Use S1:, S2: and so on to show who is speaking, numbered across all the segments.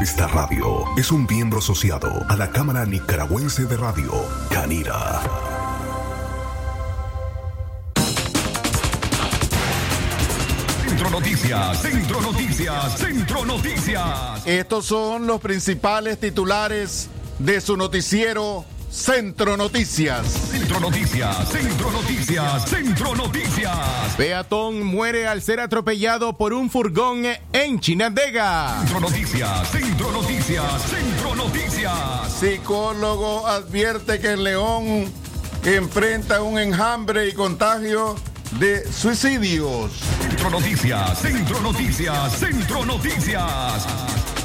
S1: Esta radio es un miembro asociado a la Cámara Nicaragüense de Radio, Canira.
S2: Centro Noticias, Centro Noticias, Centro Noticias.
S3: Estos son los principales titulares de su noticiero Centro Noticias.
S2: Centro Noticias, Centro Noticias, Centro Noticias.
S4: Peatón muere al ser atropellado por un furgón en Chinandega.
S2: Centro Noticias, Centro Noticias, Centro Noticias.
S3: Psicólogo advierte que el León enfrenta un enjambre y contagio de suicidios.
S2: Centro Noticias, Centro Noticias, Centro Noticias.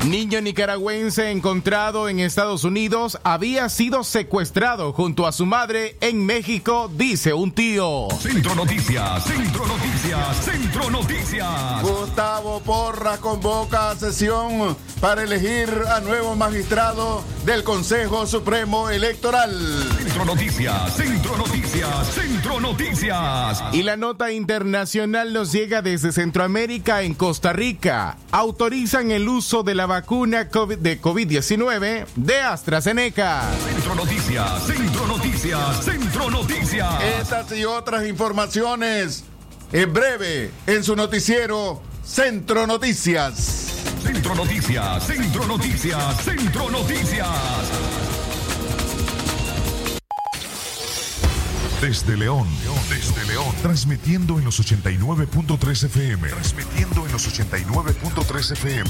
S4: Niño nicaragüense encontrado en Estados Unidos había sido secuestrado junto a su madre en México, dice un tío.
S2: Centro Noticias, Centro Noticias, Centro Noticias.
S3: Gustavo Porra convoca a sesión para elegir a nuevo magistrado del Consejo Supremo Electoral.
S2: Centro Noticias, Centro Noticias, Centro Noticias.
S4: Y la nota internacional nos llega desde Centroamérica en Costa Rica. Autorizan el uso de la vacuna COVID de COVID-19 de AstraZeneca.
S2: Centro Noticias, Centro Noticias, Centro Noticias.
S3: Estas y otras informaciones en breve en su noticiero Centro Noticias.
S2: Centro Noticias, Centro Noticias, Centro Noticias.
S5: Desde León, desde León, transmitiendo en los 89.3 FM, transmitiendo en los 89.3 FM.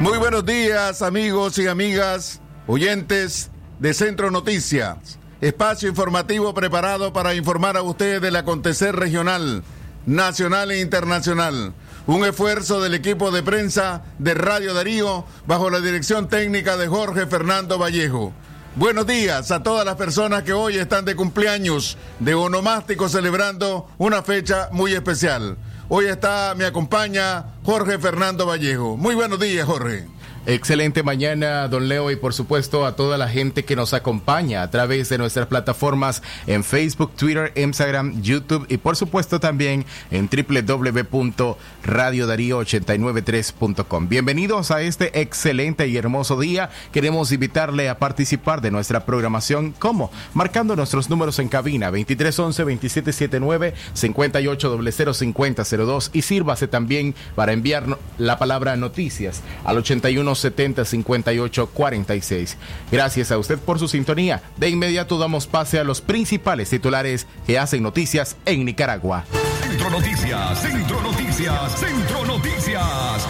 S3: Muy buenos días amigos y amigas, oyentes de Centro Noticias, espacio informativo preparado para informar a ustedes del acontecer regional, nacional e internacional. Un esfuerzo del equipo de prensa de Radio Darío bajo la dirección técnica de Jorge Fernando Vallejo. Buenos días a todas las personas que hoy están de cumpleaños de onomástico celebrando una fecha muy especial. Hoy está, me acompaña Jorge Fernando Vallejo. Muy buenos días, Jorge.
S4: Excelente mañana, don Leo, y por supuesto a toda la gente que nos acompaña a través de nuestras plataformas en Facebook, Twitter, Instagram, YouTube y por supuesto también en www.radiodarío893.com. Bienvenidos a este excelente y hermoso día. Queremos invitarle a participar de nuestra programación como marcando nuestros números en cabina 2311-2779, 58005002 y sírvase también para enviar la palabra noticias al 81 70 58 46. Gracias a usted por su sintonía. De inmediato damos pase a los principales titulares que hacen noticias en Nicaragua.
S2: Centro Noticias, Centro Noticias, Centro Noticias.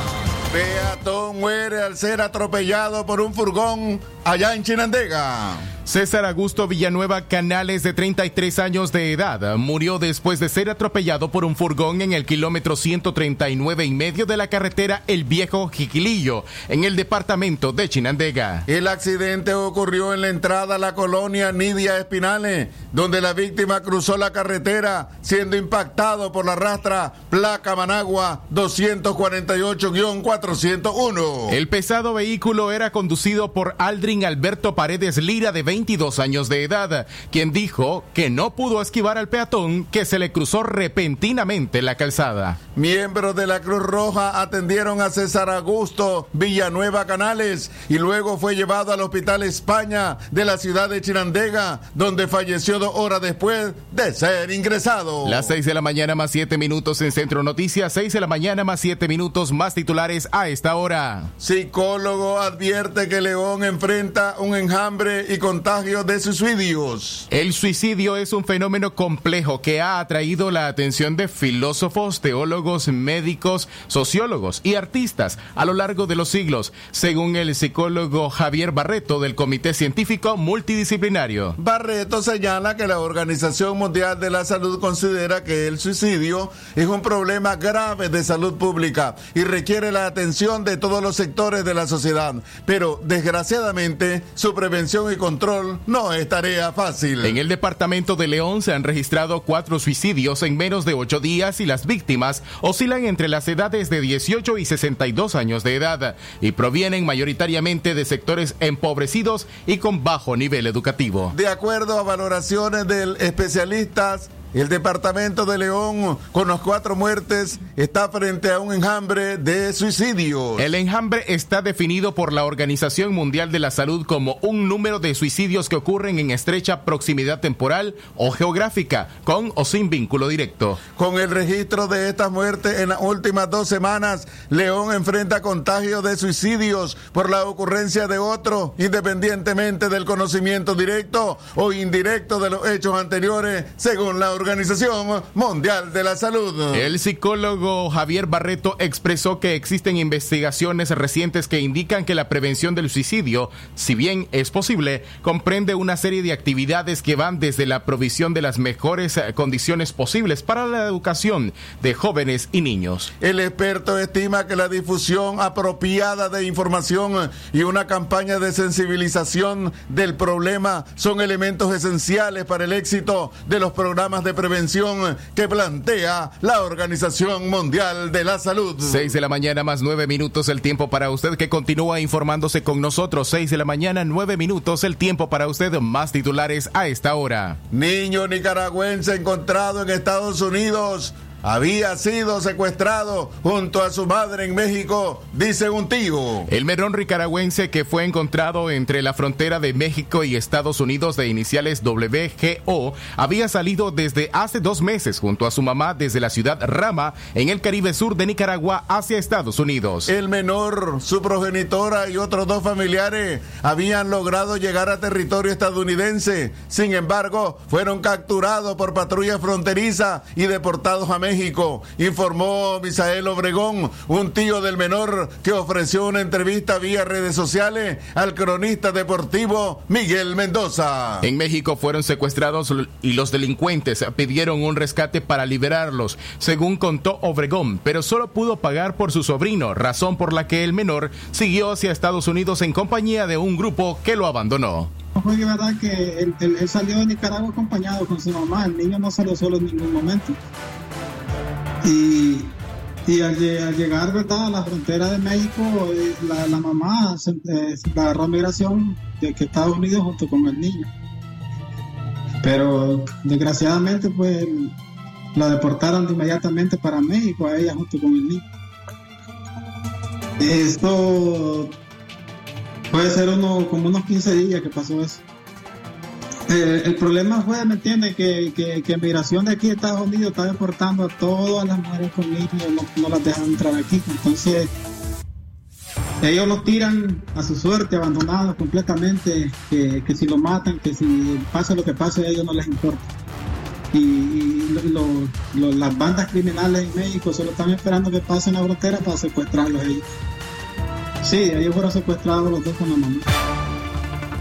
S3: Peatón muere al ser atropellado por un furgón allá en Chinandega.
S4: César Augusto Villanueva Canales, de 33 años de edad, murió después de ser atropellado por un furgón en el kilómetro 139 y medio de la carretera El Viejo Jiquilillo, en el departamento de Chinandega.
S3: El accidente ocurrió en la entrada a la colonia Nidia Espinales, donde la víctima cruzó la carretera siendo impactado por la rastra placa Managua 248-401.
S4: El pesado vehículo era conducido por Aldrin Alberto Paredes Lira, de 22 años de edad, quien dijo que no pudo esquivar al peatón que se le cruzó repentinamente la calzada.
S3: Miembros de la Cruz Roja atendieron a César Augusto Villanueva Canales y luego fue llevado al Hospital España de la ciudad de Chinandega, donde falleció dos horas después de ser ingresado.
S4: Las 6 de la mañana más 7 minutos en Centro Noticias, 6 de la mañana más 7 minutos más titulares a esta hora.
S3: Psicólogo advierte que León enfrenta un enjambre y contagio contagio de suicidios.
S4: El suicidio es un fenómeno complejo que ha atraído la atención de filósofos, teólogos, médicos, sociólogos y artistas a lo largo de los siglos, según el psicólogo Javier Barreto del Comité Científico Multidisciplinario.
S3: Barreto señala que la Organización Mundial de la Salud considera que el suicidio es un problema grave de salud pública y requiere la atención de todos los sectores de la sociedad, pero desgraciadamente su prevención y control no es tarea fácil.
S4: En el departamento de León se han registrado cuatro suicidios en menos de ocho días y las víctimas oscilan entre las edades de 18 y 62 años de edad y provienen mayoritariamente de sectores empobrecidos y con bajo nivel educativo.
S3: De acuerdo a valoraciones del especialistas, el departamento de León, con las cuatro muertes, está frente a un enjambre de suicidios.
S4: El enjambre está definido por la Organización Mundial de la Salud como un número de suicidios que ocurren en estrecha proximidad temporal o geográfica, con o sin vínculo directo.
S3: Con el registro de estas muertes en las últimas dos semanas, León enfrenta contagio de suicidios por la ocurrencia de otro, independientemente del conocimiento directo o indirecto de los hechos anteriores, según la Organización Mundial de la Salud.
S4: El psicólogo Javier Barreto expresó que existen investigaciones recientes que indican que la prevención del suicidio, si bien es posible, comprende una serie de actividades que van desde la provisión de las mejores eh, condiciones posibles para la educación de jóvenes y niños.
S3: El experto estima que la difusión apropiada de información y una campaña de sensibilización del problema son elementos esenciales para el éxito de los programas de prevención que plantea la Organización Mundial de la Salud.
S4: 6 de la mañana más 9 minutos el tiempo para usted que continúa informándose con nosotros. 6 de la mañana 9 minutos el tiempo para usted más titulares a esta hora.
S3: Niño nicaragüense encontrado en Estados Unidos había sido secuestrado junto a su madre en México, dice un tío.
S4: El menor nicaragüense que fue encontrado entre la frontera de México y Estados Unidos de iniciales WGO había salido desde hace dos meses junto a su mamá desde la ciudad Rama en el Caribe Sur de Nicaragua hacia Estados Unidos.
S3: El menor, su progenitora y otros dos familiares habían logrado llegar a territorio estadounidense. Sin embargo, fueron capturados por patrulla fronteriza y deportados a México. México, informó Misael Obregón, un tío del menor que ofreció una entrevista vía redes sociales al cronista deportivo Miguel Mendoza.
S4: En México fueron secuestrados y los delincuentes pidieron un rescate para liberarlos, según contó Obregón, pero solo pudo pagar por su sobrino, razón por la que el menor siguió hacia Estados Unidos en compañía de un grupo que lo abandonó.
S6: Fue verdad que él, él salió de Nicaragua acompañado con su mamá, el niño no salió solo en ningún momento. Y, y al, llegar a la frontera de México, eh, la, la mamá se, eh, agarró migración de que Estados Unidos junto con el niño. Pero desgraciadamente pues la deportaron inmediatamente para México a ella junto con el niño. Esto puede ser uno, como unos 15 días que pasó eso. El problema fue, ¿me entiendes? Que, que, migración de aquí de Estados Unidos está deportando a todas las mujeres con niños, no, las dejan entrar aquí. Entonces, ellos los tiran a su suerte, abandonados completamente, que, si lo matan, que si pasa lo que pase, a ellos no les importa. Y, las bandas criminales en México solo están esperando que pasen la frontera para secuestrarlos ellos. Sí, ellos fueron secuestrados los dos con la mamá.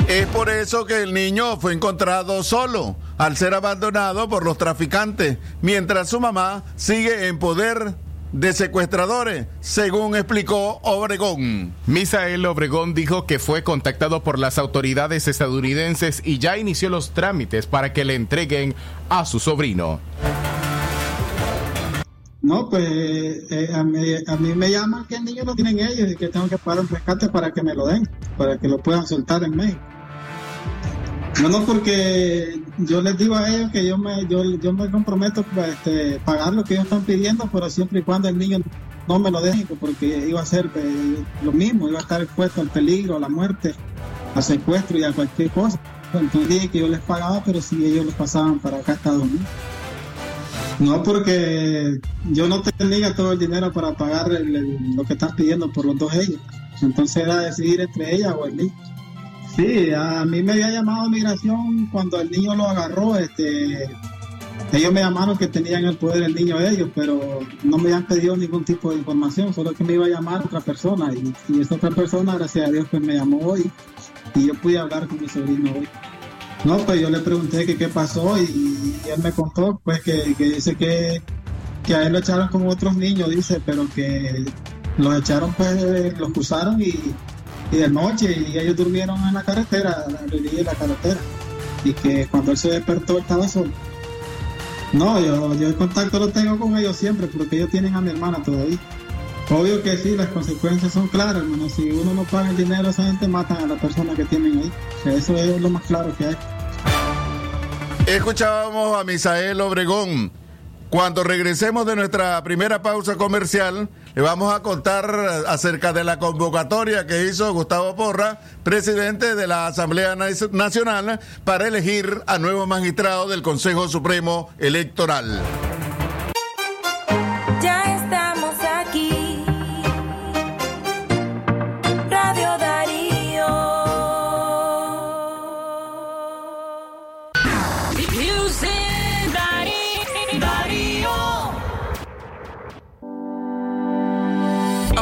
S3: Es por eso que el niño fue encontrado solo al ser abandonado por los traficantes, mientras su mamá sigue en poder de secuestradores, según explicó Obregón.
S4: Misael Obregón dijo que fue contactado por las autoridades estadounidenses y ya inició los trámites para que le entreguen a su sobrino.
S6: No, pues eh, a, mí, a, mí, me llaman que el niño lo tienen ellos y que tengo que pagar un rescate para que me lo den, para que lo puedan soltar en México. No, no, porque yo les digo a ellos que yo me, yo, yo me comprometo a este, pagar lo que ellos están pidiendo, pero siempre y cuando el niño no me lo deje, porque iba a ser eh, lo mismo, iba a estar expuesto al peligro, a la muerte, al secuestro y a cualquier cosa. Entonces dije que yo les pagaba, pero si ellos los pasaban para acá a Estados. No, porque yo no tenía todo el dinero para pagar lo que están pidiendo por los dos ellos. Entonces era decidir entre ella o el niño. Sí, a mí me había llamado migración cuando el niño lo agarró, este, ellos me llamaron que tenían el poder el niño de ellos, pero no me habían pedido ningún tipo de información, solo que me iba a llamar otra persona y, y esa otra persona, gracias a Dios, pues me llamó hoy y yo pude hablar con mi sobrino hoy. No, pues yo le pregunté que qué pasó y, él me contó pues que, que dice que, que a él lo echaron como otros niños, dice, pero que los echaron pues, los cruzaron y, y de noche y ellos durmieron en la carretera, a la carretera y que cuando él se despertó estaba solo. No, yo, yo el contacto lo tengo con ellos siempre porque ellos tienen a mi hermana todavía. Obvio que sí, las consecuencias son claras, hermano. Si uno no paga el dinero, esa gente matan a la persona que tienen ahí. Eso es lo más claro que hay.
S3: Escuchábamos a Misael Obregón. Cuando regresemos de nuestra primera pausa comercial, vamos a contar acerca de la convocatoria que hizo Gustavo Porra, presidente de la Asamblea Nacional, para elegir a nuevos magistrados del Consejo Supremo Electoral.
S7: Ya estamos aquí. Radio Darío.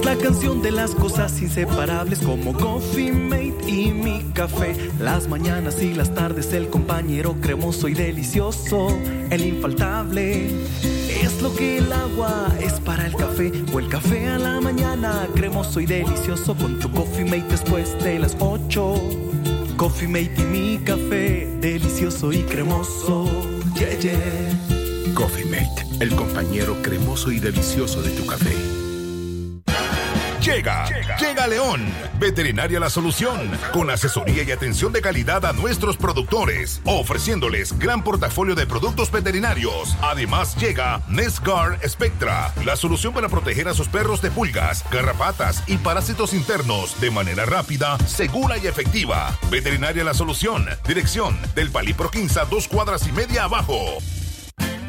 S8: Es la canción de las cosas inseparables como Coffee Mate y mi café. Las mañanas y las tardes el compañero cremoso y delicioso, el infaltable. Es lo que el agua es para el café o el café a la mañana cremoso y delicioso con tu Coffee Mate después de las 8. Coffee Mate y mi café, delicioso y cremoso. Yeah, yeah.
S2: Coffee Mate, el compañero cremoso y delicioso de tu café.
S9: Llega, llega León, Veterinaria La Solución, con asesoría y atención de calidad a nuestros productores, ofreciéndoles gran portafolio de productos veterinarios. Además llega Nescar Spectra, la solución para proteger a sus perros de pulgas, garrapatas y parásitos internos de manera rápida, segura y efectiva. Veterinaria La Solución, dirección del Palipro Quinza, dos cuadras y media abajo.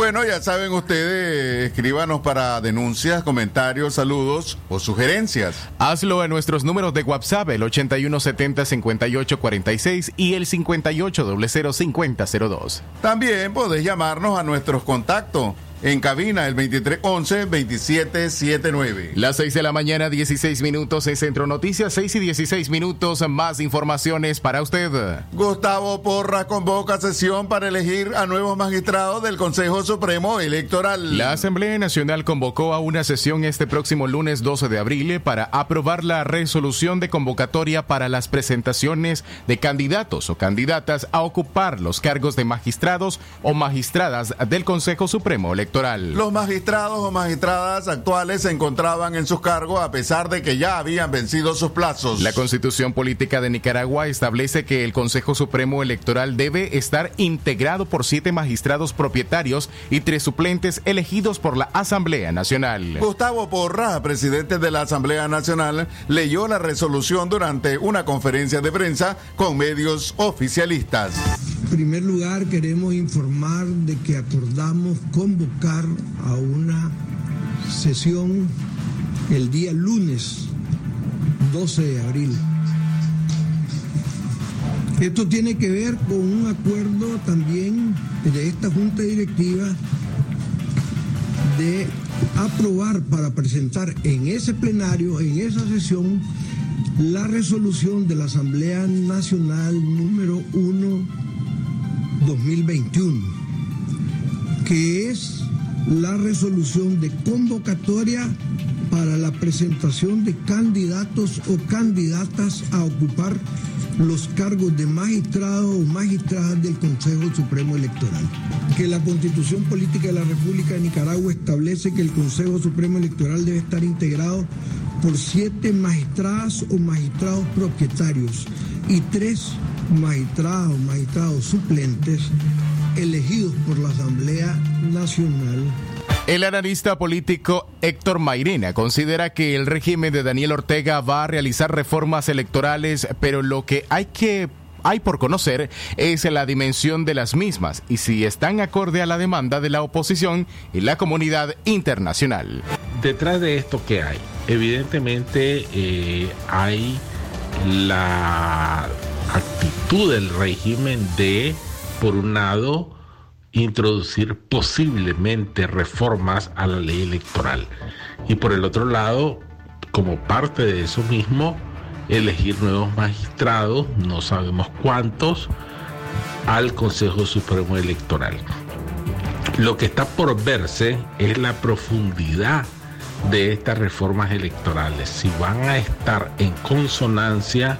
S3: Bueno, ya saben ustedes, escríbanos para denuncias, comentarios, saludos o sugerencias.
S4: Hazlo en nuestros números de WhatsApp, el 8170-5846 y el 5800-5002.
S3: También podés llamarnos a nuestros contactos en cabina el 2311-2779.
S4: Las 6 de la mañana, 16 minutos en Centro Noticias, 6 y 16 minutos, más informaciones para usted.
S3: Gustavo Porra convoca sesión para elegir a nuevos magistrados del Consejo Supremo Electoral.
S4: La Asamblea Nacional convocó a una sesión este próximo lunes 12 de abril para aprobar la resolución de convocatoria para las presentaciones de candidatos o candidatas a ocupar los cargos de magistrados o magistradas del Consejo Supremo Electoral. Electoral.
S3: Los magistrados o magistradas actuales se encontraban en sus cargos a pesar de que ya habían vencido sus plazos.
S4: La constitución política de Nicaragua establece que el Consejo Supremo Electoral debe estar integrado por siete magistrados propietarios y tres suplentes elegidos por la Asamblea Nacional.
S3: Gustavo Porra, presidente de la Asamblea Nacional, leyó la resolución durante una conferencia de prensa con medios oficialistas.
S10: Primer lugar, queremos informar de que acordamos convocar a una sesión el día lunes 12 de abril. Esto tiene que ver con un acuerdo también de esta junta directiva de aprobar para presentar en ese plenario, en esa sesión, la resolución de la Asamblea Nacional número 1 2021, que es la resolución de convocatoria para la presentación de candidatos o candidatas a ocupar los cargos de magistrado o magistrada del Consejo Supremo Electoral. Que la Constitución Política de la República de Nicaragua establece que el Consejo Supremo Electoral debe estar integrado por siete magistradas o magistrados propietarios y tres magistradas o magistrados suplentes elegidos por la Asamblea Nacional
S4: el analista político Héctor Mairena considera que el régimen de Daniel Ortega va a realizar reformas electorales, pero lo que hay que hay por conocer es la dimensión de las mismas y si están acorde a la demanda de la oposición y la comunidad internacional.
S11: Detrás de esto, ¿qué hay? Evidentemente eh, hay la actitud del régimen de, por un lado, introducir posiblemente reformas a la ley electoral. Y por el otro lado, como parte de eso mismo, elegir nuevos magistrados, no sabemos cuántos, al Consejo Supremo Electoral. Lo que está por verse es la profundidad de estas reformas electorales, si van a estar en consonancia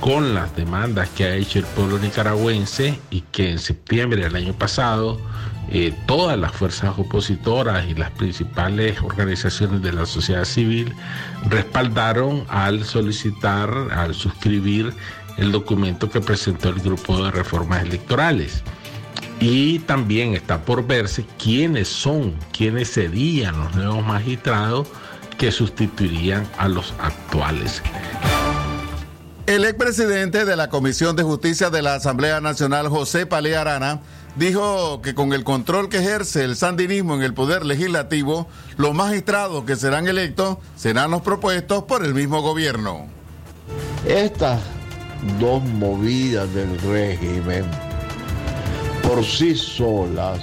S11: con las demandas que ha hecho el pueblo nicaragüense y que en septiembre del año pasado eh, todas las fuerzas opositoras y las principales organizaciones de la sociedad civil respaldaron al solicitar, al suscribir el documento que presentó el grupo de reformas electorales. Y también está por verse quiénes son, quiénes serían los nuevos magistrados que sustituirían a los actuales.
S3: El expresidente de la Comisión de Justicia de la Asamblea Nacional, José Palé Arana, dijo que con el control que ejerce el sandinismo en el poder legislativo, los magistrados que serán electos serán los propuestos por el mismo gobierno.
S12: Estas dos movidas del régimen por sí solas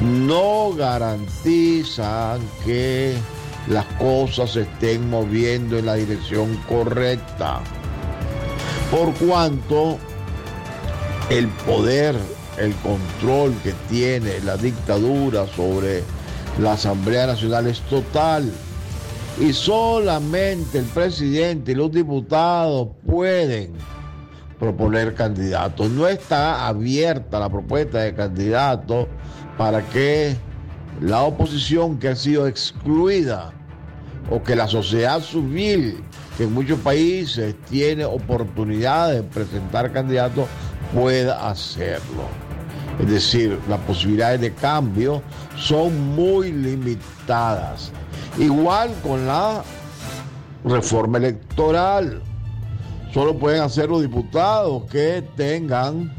S12: no garantizan que las cosas se estén moviendo en la dirección correcta. Por cuanto el poder, el control que tiene la dictadura sobre la Asamblea Nacional es total y solamente el presidente y los diputados pueden proponer candidatos. No está abierta la propuesta de candidatos para que la oposición que ha sido excluida o que la sociedad civil que en muchos países tiene oportunidad de presentar candidatos, pueda hacerlo. Es decir, las posibilidades de cambio son muy limitadas. Igual con la reforma electoral. Solo pueden hacer los diputados que tengan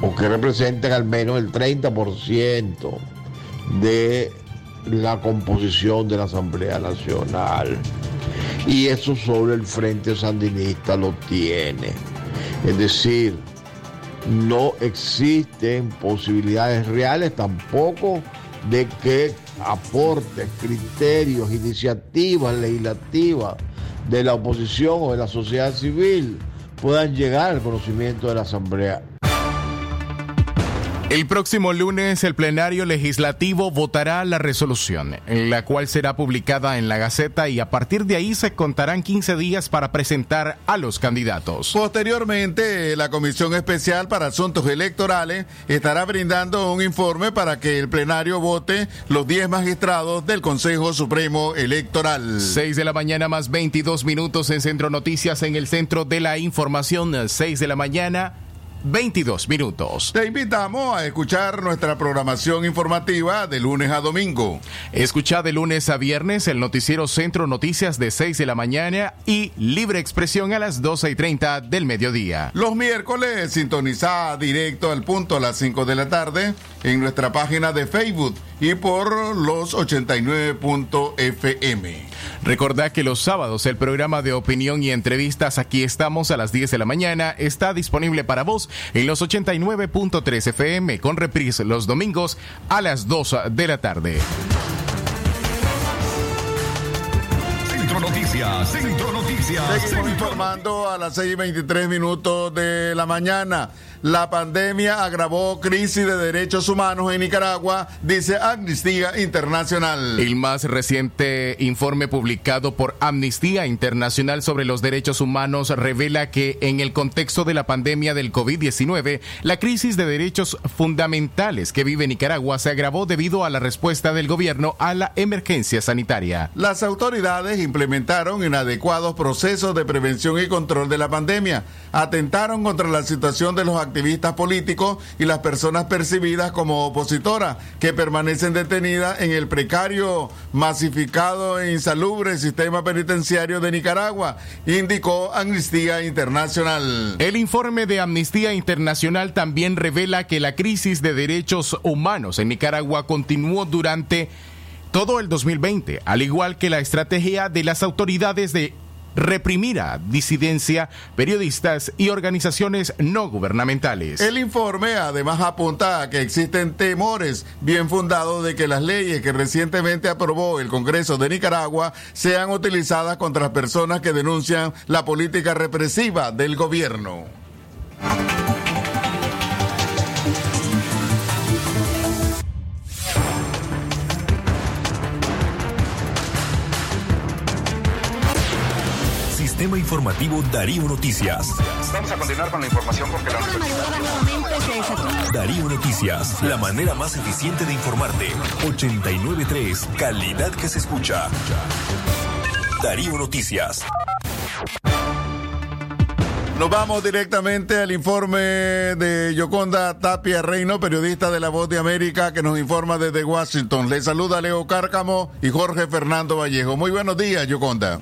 S12: o que representen al menos el 30% de la composición de la Asamblea Nacional y eso solo el Frente Sandinista lo tiene. Es decir, no existen posibilidades reales tampoco de que aportes, criterios, iniciativas legislativas de la oposición o de la sociedad civil puedan llegar al conocimiento de la Asamblea
S4: El próximo lunes el plenario legislativo votará la resolución, la cual será publicada en la Gaceta y a partir de ahí se contarán 15 días para presentar a los candidatos.
S3: Posteriormente, la Comisión Especial para Asuntos Electorales estará brindando un informe para que el plenario vote los 10 magistrados del Consejo Supremo Electoral.
S4: 6 de la mañana más 22 minutos en Centro Noticias en el Centro de la Información. 6 de la mañana 22 minutos.
S3: Te invitamos a escuchar nuestra programación informativa de lunes a domingo.
S4: Escucha de lunes a viernes el noticiero Centro Noticias de 6 de la mañana y Libre Expresión a las 12 y 30 del mediodía.
S3: Los miércoles sintoniza directo al punto a las 5 de la tarde en nuestra página de Facebook y por los 89.fm.
S4: Recordad que los sábados el programa de opinión y entrevistas Aquí estamos a las 10 de la mañana está disponible para vos en los 89.3 FM con reprise los domingos a las 2 de la tarde.
S2: Centro Noticias, Centro Noticias.
S3: Seguimos
S2: Centro
S3: informando a las 6 y 23 minutos de la mañana. La pandemia agravó crisis de derechos humanos en Nicaragua, dice Amnistía Internacional.
S4: El más reciente informe publicado por Amnistía Internacional sobre los derechos humanos revela que en el contexto de la pandemia del COVID-19, la crisis de derechos fundamentales que vive Nicaragua se agravó debido a la respuesta del gobierno a la emergencia sanitaria.
S3: Las autoridades implementaron inadecuados procesos de prevención y control de la pandemia, atentaron contra la situación de los activistas políticos y las personas percibidas como opositoras que permanecen detenidas en el precario, masificado e insalubre sistema penitenciario de Nicaragua, indicó Amnistía Internacional.
S4: El informe de Amnistía Internacional también revela que la crisis de derechos humanos en Nicaragua continuó durante todo el 2020, al igual que la estrategia de las autoridades de reprimir a disidencia, periodistas y organizaciones no gubernamentales.
S3: El informe además apunta a que existen temores bien fundados de que las leyes que recientemente aprobó el Congreso de Nicaragua sean utilizadas contra personas que denuncian la política represiva del gobierno.
S13: Sistema Informativo Darío Noticias.
S14: Vamos a continuar con la información porque la
S13: Darío Noticias, la manera más eficiente de informarte. 893, calidad que se escucha. Darío Noticias.
S3: Nos vamos directamente al informe de Yoconda Tapia Reino, periodista de La Voz de América, que nos informa desde Washington. Le saluda Leo Cárcamo y Jorge Fernando Vallejo. Muy buenos días, Yoconda.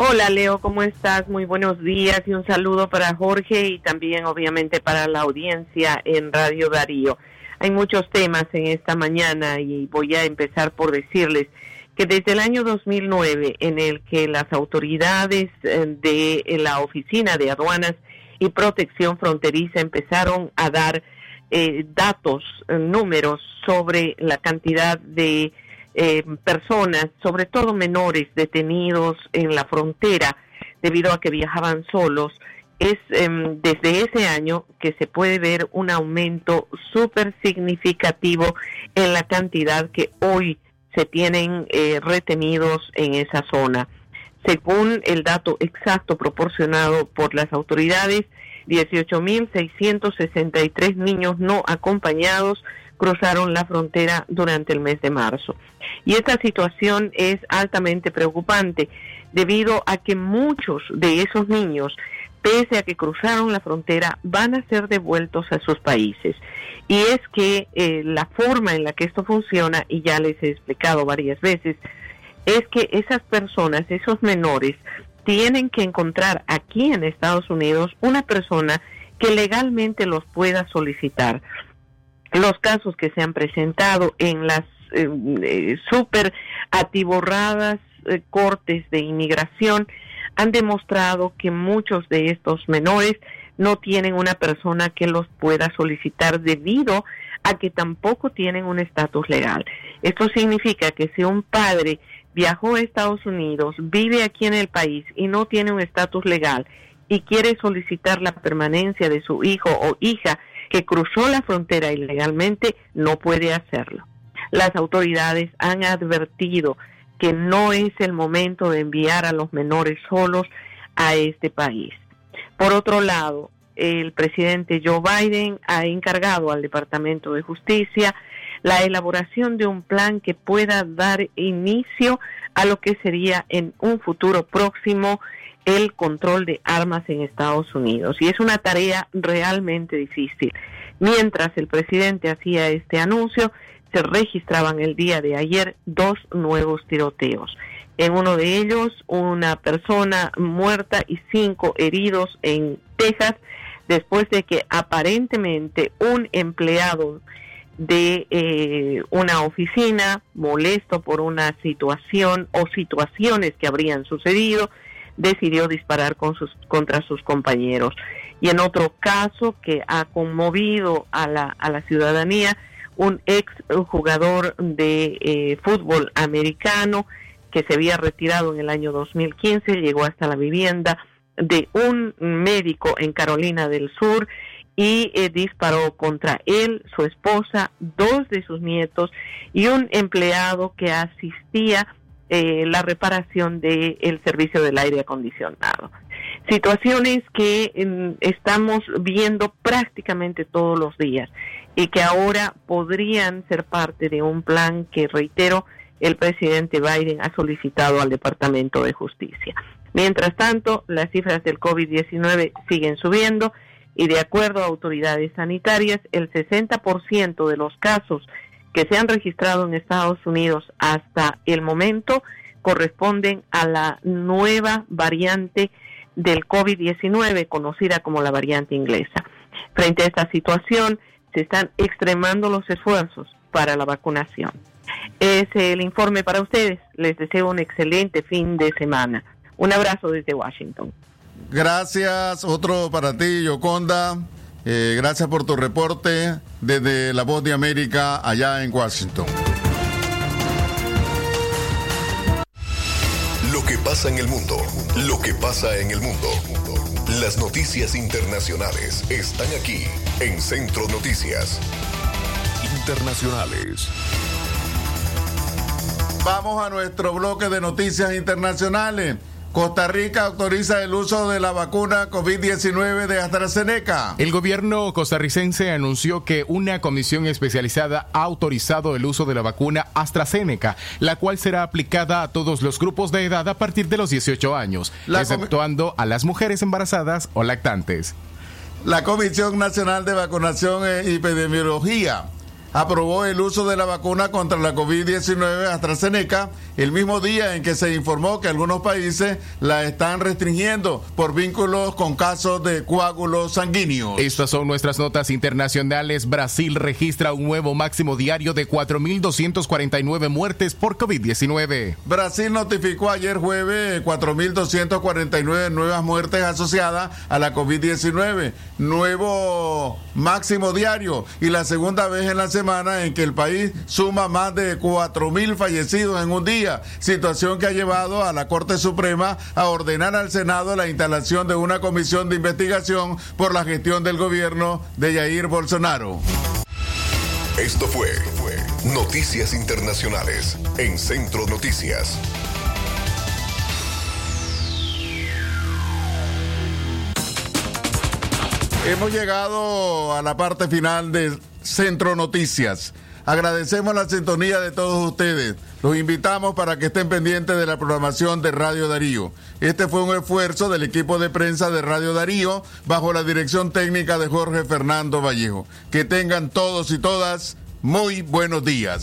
S15: Hola Leo, ¿cómo estás? Muy buenos días y un saludo para Jorge y también obviamente para la audiencia en Radio Darío. Hay muchos temas en esta mañana y voy a empezar por decirles que desde el año 2009 en el que las autoridades eh, de la Oficina de Aduanas y Protección Fronteriza empezaron a dar eh, datos, eh, números sobre la cantidad de eh, personas, sobre todo menores detenidos en la frontera debido a que viajaban solos, es em, desde ese año que se puede ver un aumento súper significativo en la cantidad que hoy se tienen eh, retenidos en esa zona. Según el dato exacto proporcionado por las autoridades, 18.663 niños no acompañados cruzaron la frontera durante el mes de marzo. Y esta situación es altamente preocupante debido a que muchos de esos niños, pese a que cruzaron la frontera, van a ser devueltos a sus países. Y es que eh, la forma en la que esto funciona, y ya les he explicado varias veces, es que esas personas, esos menores, tienen que encontrar aquí en Estados Unidos una persona que legalmente los pueda solicitar los casos que se han presentado en las eh, eh, súper atiborradas eh, cortes de inmigración han demostrado que muchos de estos menores no tienen una persona que los pueda solicitar debido a que tampoco tienen un estatus legal. Esto significa que si un padre viajó a Estados Unidos, vive aquí en el país y no tiene un estatus legal y quiere solicitar la permanencia de su hijo o hija que cruzó la frontera ilegalmente no puede hacerlo. Las autoridades han advertido que no es el momento de enviar a los menores solos a este país. Por otro lado, el presidente Joe Biden ha encargado al Departamento de Justicia la elaboración de un plan que pueda dar inicio a lo que sería en un futuro próximo el control de armas en Estados Unidos. Y es una tarea realmente difícil. Mientras el presidente hacía este anuncio, se registraban el día de ayer dos nuevos tiroteos. En uno de ellos, una persona muerta y cinco heridos en Texas, después de que aparentemente un empleado de eh, una oficina, molesto por una situación o situaciones que habrían sucedido, decidió disparar con sus, contra sus compañeros. Y en otro caso que ha conmovido a la, a la ciudadanía, un ex jugador de eh, fútbol americano que se había retirado en el año 2015, llegó hasta la vivienda de un médico en Carolina del Sur y eh, disparó contra él, su esposa, dos de sus nietos y un empleado que asistía eh, la reparación del servicio del aire acondicionado. Situaciones que mm, estamos viendo prácticamente todos los días y que ahora podrían ser parte de un plan que, reitero, el presidente Biden ha solicitado al Departamento de Justicia. Mientras tanto, las cifras del COVID-19 siguen subiendo y de acuerdo a autoridades sanitarias, el 60% de los casos que se han registrado en Estados Unidos hasta el momento corresponden a la nueva variante del COVID-19, conocida como la variante inglesa. Frente a esta situación, se están extremando los esfuerzos para la vacunación. Es el informe para ustedes. Les deseo un excelente fin de semana. Un abrazo desde Washington.
S3: Gracias, otro para ti, Yoconda. Eh, gracias por tu reporte desde La Voz de América allá en Washington.
S1: Lo que pasa en el mundo, lo que pasa en el mundo. Las noticias internacionales están aquí en Centro Noticias Internacionales.
S3: Vamos a nuestro bloque de noticias internacionales. Costa Rica autoriza el uso de la vacuna COVID-19 de AstraZeneca.
S4: El gobierno costarricense anunció que una comisión especializada ha autorizado el uso de la vacuna AstraZeneca, la cual será aplicada a todos los grupos de edad a partir de los 18 años, exceptuando a las mujeres embarazadas o lactantes.
S3: La Comisión Nacional de Vacunación e Epidemiología aprobó el uso de la vacuna contra la COVID-19 AstraZeneca el mismo día en que se informó que algunos países la están restringiendo por vínculos con casos de coágulos sanguíneos.
S4: Estas son nuestras notas internacionales. Brasil registra un nuevo máximo diario de 4.249 muertes por COVID-19.
S3: Brasil notificó ayer jueves 4.249 nuevas muertes asociadas a la COVID-19, nuevo máximo diario y la segunda vez en la semana en que el país suma más de 4.000 fallecidos en un día situación que ha llevado a la Corte Suprema a ordenar al Senado la instalación de una comisión de investigación por la gestión del gobierno de Jair Bolsonaro.
S1: Esto fue, fue Noticias Internacionales en Centro Noticias.
S3: Hemos llegado a la parte final de Centro Noticias. Agradecemos la sintonía de todos ustedes. Los invitamos para que estén pendientes de la programación de Radio Darío. Este fue un esfuerzo del equipo de prensa de Radio Darío bajo la dirección técnica de Jorge Fernando Vallejo. Que tengan todos y todas muy buenos días.